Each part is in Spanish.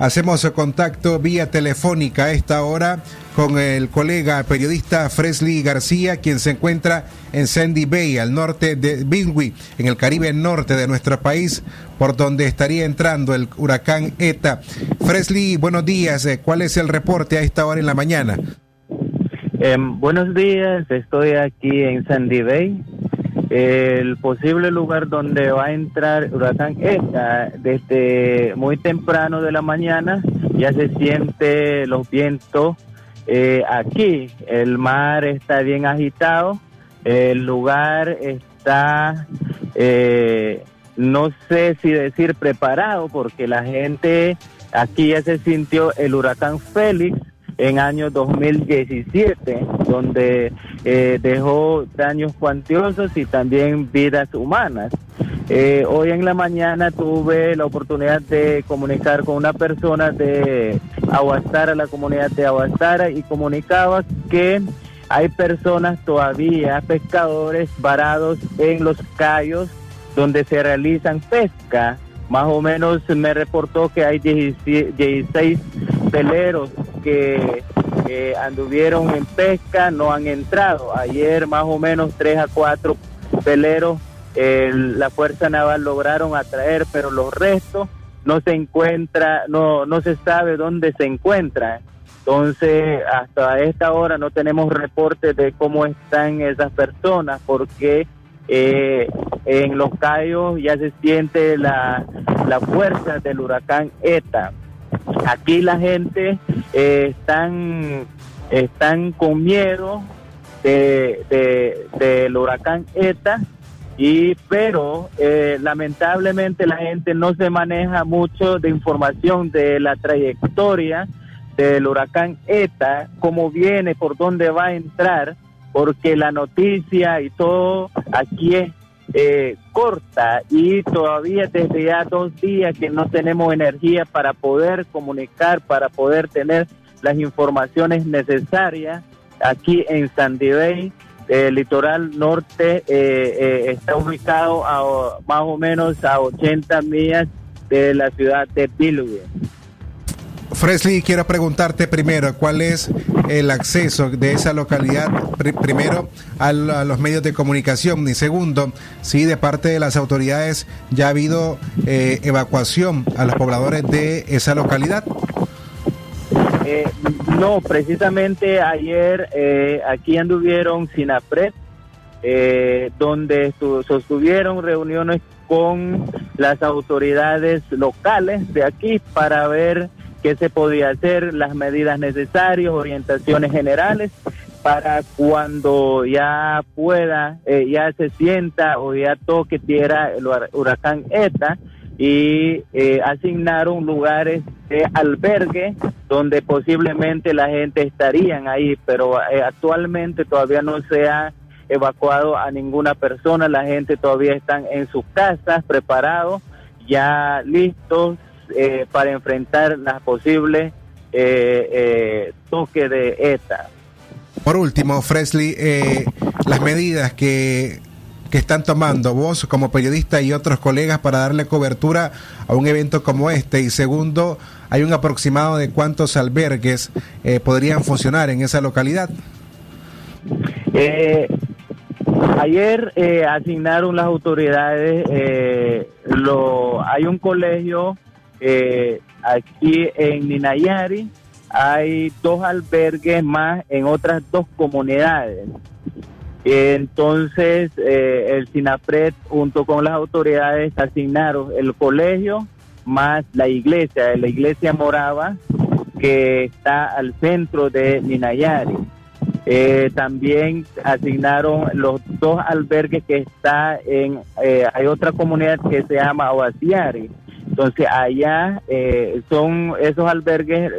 Hacemos contacto vía telefónica a esta hora con el colega periodista Fresley García, quien se encuentra en Sandy Bay, al norte de Bilwi, en el Caribe norte de nuestro país, por donde estaría entrando el huracán ETA. Fresley, buenos días. Eh, ¿Cuál es el reporte a esta hora en la mañana? Eh, buenos días, estoy aquí en Sandy Bay, el posible lugar donde va a entrar huracán ETA desde muy temprano de la mañana ya se siente los vientos eh, aquí. El mar está bien agitado el lugar está eh, no sé si decir preparado porque la gente aquí ya se sintió el huracán Félix en año 2017, donde eh, dejó daños cuantiosos y también vidas humanas. Eh, hoy en la mañana tuve la oportunidad de comunicar con una persona de Aguastara, la comunidad de Aguastara, y comunicaba que hay personas todavía, pescadores varados en los callos donde se realizan pesca. Más o menos me reportó que hay 16 peleros que anduvieron en pesca no han entrado. Ayer más o menos tres a cuatro peleros la Fuerza Naval lograron atraer, pero los restos no se encuentra, no, no se sabe dónde se encuentran. Entonces, hasta esta hora no tenemos reportes de cómo están esas personas, porque eh, en los callos ya se siente la, la fuerza del huracán ETA. Aquí la gente eh, están, están con miedo del de, huracán ETA, y pero eh, lamentablemente la gente no se maneja mucho de información de la trayectoria del huracán ETA, cómo viene, por dónde va a entrar, porque la noticia y todo aquí es eh, corta y todavía desde ya dos días que no tenemos energía para poder comunicar, para poder tener las informaciones necesarias aquí en Sandy Bay. El litoral norte eh, eh, está ubicado a más o menos a 80 millas de la ciudad de Bilwi. Fresley, quiero preguntarte primero, ¿cuál es el acceso de esa localidad, primero, a, los medios de comunicación? Y segundo, si de parte de las autoridades ya ha habido eh, evacuación a los pobladores de esa localidad. Eh, no, precisamente ayer eh, aquí anduvieron Sinapred, donde sostuvieron reuniones con las autoridades locales de aquí para ver qué se podía hacer, las medidas necesarias, orientaciones generales para cuando ya pueda, eh, ya se sienta o ya toque tierra el huracán ETA y eh, asignaron lugares de albergue donde posiblemente la gente estarían ahí, pero eh, actualmente todavía no se ha evacuado a ninguna persona, la gente todavía están en sus casas preparados, ya listos eh, para enfrentar las posibles eh, eh, toques de ETA. Por último, Fresley, eh, las medidas que, que están tomando vos como periodista y otros colegas para darle cobertura a un evento como este. Y segundo, hay un aproximado de cuántos albergues podrían funcionar en esa localidad. ayer asignaron las autoridades, lo, hay un colegio eh, aquí en Ninayari hay dos albergues más en otras dos comunidades. Entonces, eh, el SINAPRED junto con las autoridades asignaron el colegio más la iglesia, la iglesia morava que está al centro de Ninayari. Eh, también asignaron los dos albergues que está en, hay otra comunidad que se llama Oasiari entonces allá eh, son esos albergues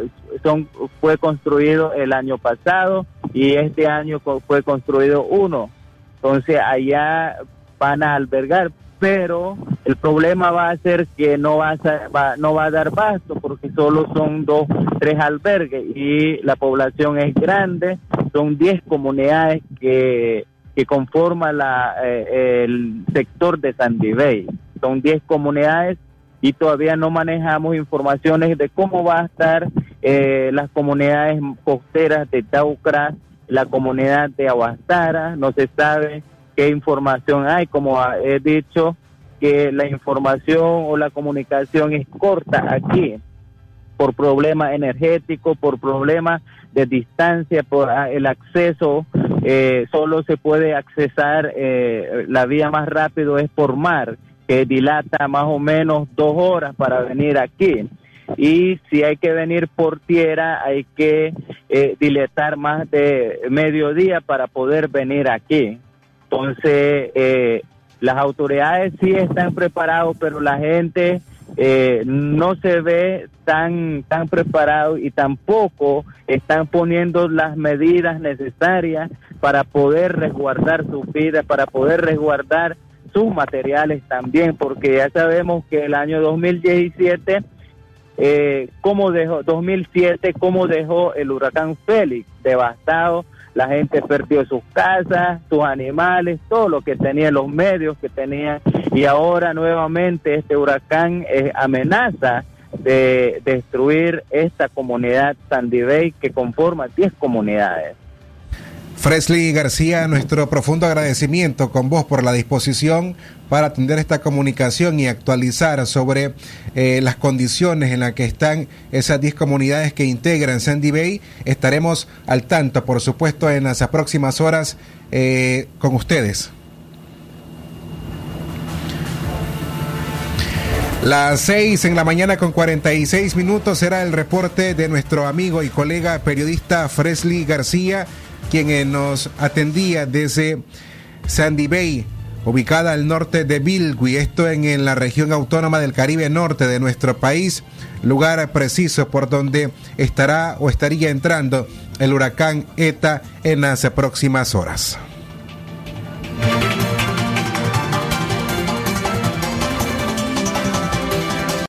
son fue construido el año pasado y este año fue construido uno. Entonces allá van a albergar, pero el problema va a ser que no va a, no va a dar pasto porque solo son dos, tres albergues y la población es grande, son diez comunidades que, que conforman la, eh, el sector de Sandy Bay. Son diez comunidades y todavía no manejamos informaciones de cómo va a estar eh, las comunidades costeras de Taucra, la comunidad de Aguastara, no se sabe qué información hay, como he dicho, que la información o la comunicación es corta aquí por problemas energéticos, por problemas de distancia, por ah, el acceso, eh, solo se puede accesar, eh, la vía más rápido es por mar, que dilata más o menos dos horas para venir aquí. Y si hay que venir por tierra, hay que eh, dilatar más de mediodía para poder venir aquí. Entonces, eh, las autoridades sí están preparados, pero la gente eh, no se ve tan, tan preparado y tampoco están poniendo las medidas necesarias para poder resguardar su vida, para poder resguardar sus materiales también, porque ya sabemos que el año 2017, eh, como dejó, 2007, como dejó el huracán Félix, devastado la gente perdió sus casas, sus animales, todo lo que tenía, los medios que tenía, y ahora nuevamente este huracán eh, amenaza de destruir esta comunidad Sandy Bay que conforma 10 comunidades. Fresley García, nuestro profundo agradecimiento con vos por la disposición para atender esta comunicación y actualizar sobre eh, las condiciones en las que están esas 10 comunidades que integran Sandy Bay. Estaremos al tanto, por supuesto, en las próximas horas eh, con ustedes. Las 6 en la mañana con 46 minutos será el reporte de nuestro amigo y colega periodista Fresley García quien eh, nos atendía desde Sandy Bay, ubicada al norte de Bilwi, esto en, la región autónoma del Caribe Norte de nuestro país, lugar preciso por donde estará o estaría entrando el huracán ETA en las próximas horas.